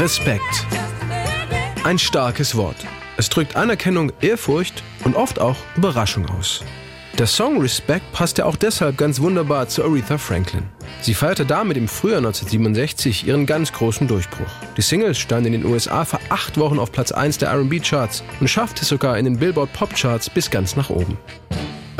Respekt. Ein starkes Wort. Es drückt Anerkennung, Ehrfurcht und oft auch Überraschung aus. Der Song Respect passte auch deshalb ganz wunderbar zu Aretha Franklin. Sie feierte damit im Frühjahr 1967 ihren ganz großen Durchbruch. Die Singles stand in den USA für acht Wochen auf Platz 1 der RB-Charts und schaffte sogar in den Billboard Pop Charts bis ganz nach oben.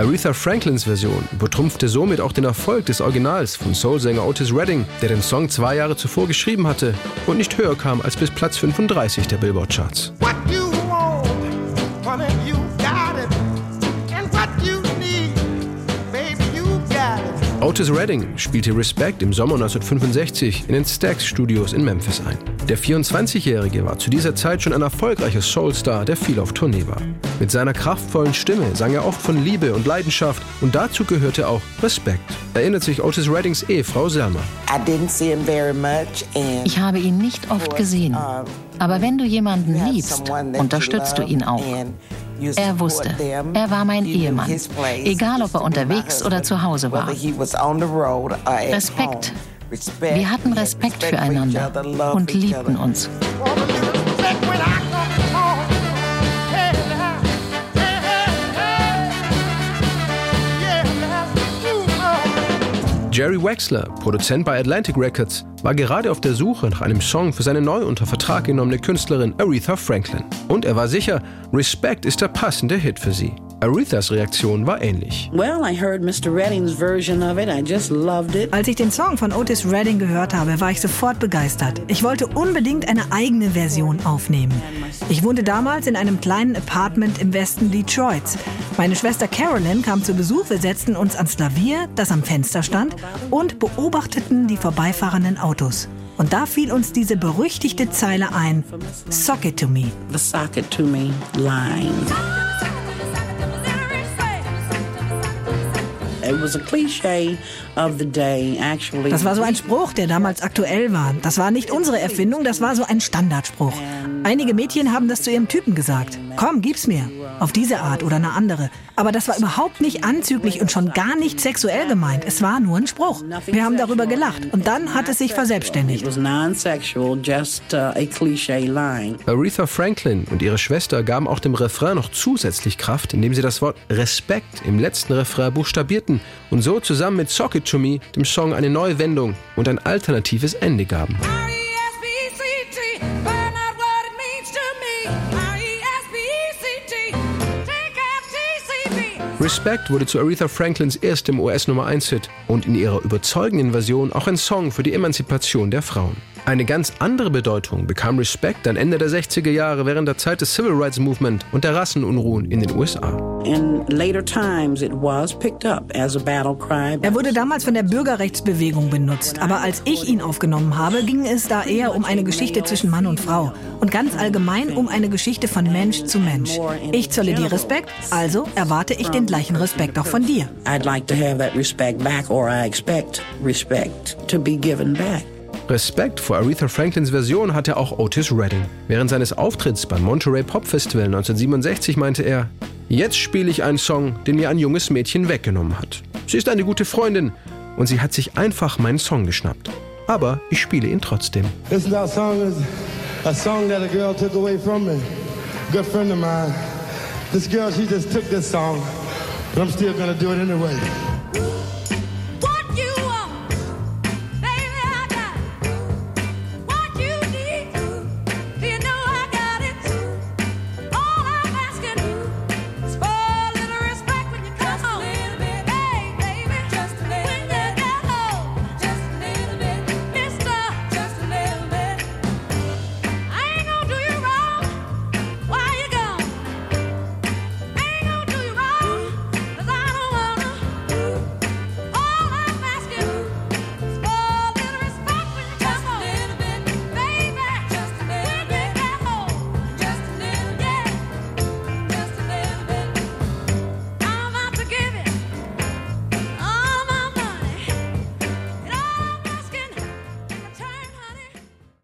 Aretha Franklins Version übertrumpfte somit auch den Erfolg des Originals von Soulsänger Otis Redding, der den Song zwei Jahre zuvor geschrieben hatte und nicht höher kam als bis Platz 35 der Billboard Otis Redding spielte Respect im Sommer 1965 in den Stax Studios in Memphis ein. Der 24-Jährige war zu dieser Zeit schon ein erfolgreicher Soulstar, der viel auf Tournee war. Mit seiner kraftvollen Stimme sang er oft von Liebe und Leidenschaft und dazu gehörte auch Respekt, erinnert sich Otis Reddings Ehefrau Selma. Ich habe ihn nicht oft gesehen, aber wenn du jemanden liebst, unterstützt du ihn auch. Er wusste, er war mein Ehemann, egal ob er unterwegs oder zu Hause war. Respekt. Wir hatten Respekt füreinander und liebten uns. Jerry Wexler, Produzent bei Atlantic Records, war gerade auf der Suche nach einem Song für seine neu unter Vertrag genommene Künstlerin Aretha Franklin. Und er war sicher, Respect ist der passende Hit für sie. Arethas Reaktion war ähnlich. Als ich den Song von Otis Redding gehört habe, war ich sofort begeistert. Ich wollte unbedingt eine eigene Version aufnehmen. Ich wohnte damals in einem kleinen Apartment im Westen Detroits. Meine Schwester Carolyn kam zu Besuch, wir setzten uns ans Klavier, das am Fenster stand, und beobachteten die vorbeifahrenden Autos. Und da fiel uns diese berüchtigte Zeile ein: Sock it to me. The sock it to me line. Das war so ein Spruch, der damals aktuell war. Das war nicht unsere Erfindung, das war so ein Standardspruch. Einige Mädchen haben das zu ihrem Typen gesagt. Komm, gib's mir. Auf diese Art oder eine andere. Aber das war überhaupt nicht anzüglich und schon gar nicht sexuell gemeint. Es war nur ein Spruch. Wir haben darüber gelacht und dann hat es sich verselbstständigt. Uh, Aretha Franklin und ihre Schwester gaben auch dem Refrain noch zusätzlich Kraft, indem sie das Wort Respekt im letzten Refrain buchstabierten und so zusammen mit Socket to Me dem Song eine neue Wendung und ein alternatives Ende gaben. Respect wurde zu Aretha Franklins erstem US-Nummer 1-Hit und in ihrer überzeugenden Version auch ein Song für die Emanzipation der Frauen. Eine ganz andere Bedeutung bekam Respect dann Ende der 60er Jahre während der Zeit des Civil Rights Movement und der Rassenunruhen in den USA. Er wurde damals von der Bürgerrechtsbewegung benutzt, aber als ich ihn aufgenommen habe, ging es da eher um eine Geschichte zwischen Mann und Frau und ganz allgemein um eine Geschichte von Mensch zu Mensch. Ich zolle dir Respekt, also erwarte ich den gleichen Respekt auch von dir. I'd like to have that respect back or I expect respect to be given back. Respekt vor Aretha Franklins Version hatte auch Otis Redding. Während seines Auftritts beim Monterey Pop Festival 1967 meinte er, Jetzt spiele ich einen Song, den mir ein junges Mädchen weggenommen hat. Sie ist eine gute Freundin und sie hat sich einfach meinen Song geschnappt. Aber ich spiele ihn trotzdem. This song is a song that a girl took away from me. Good friend of mine. This girl, she just took this song, but I'm still gonna do it anyway.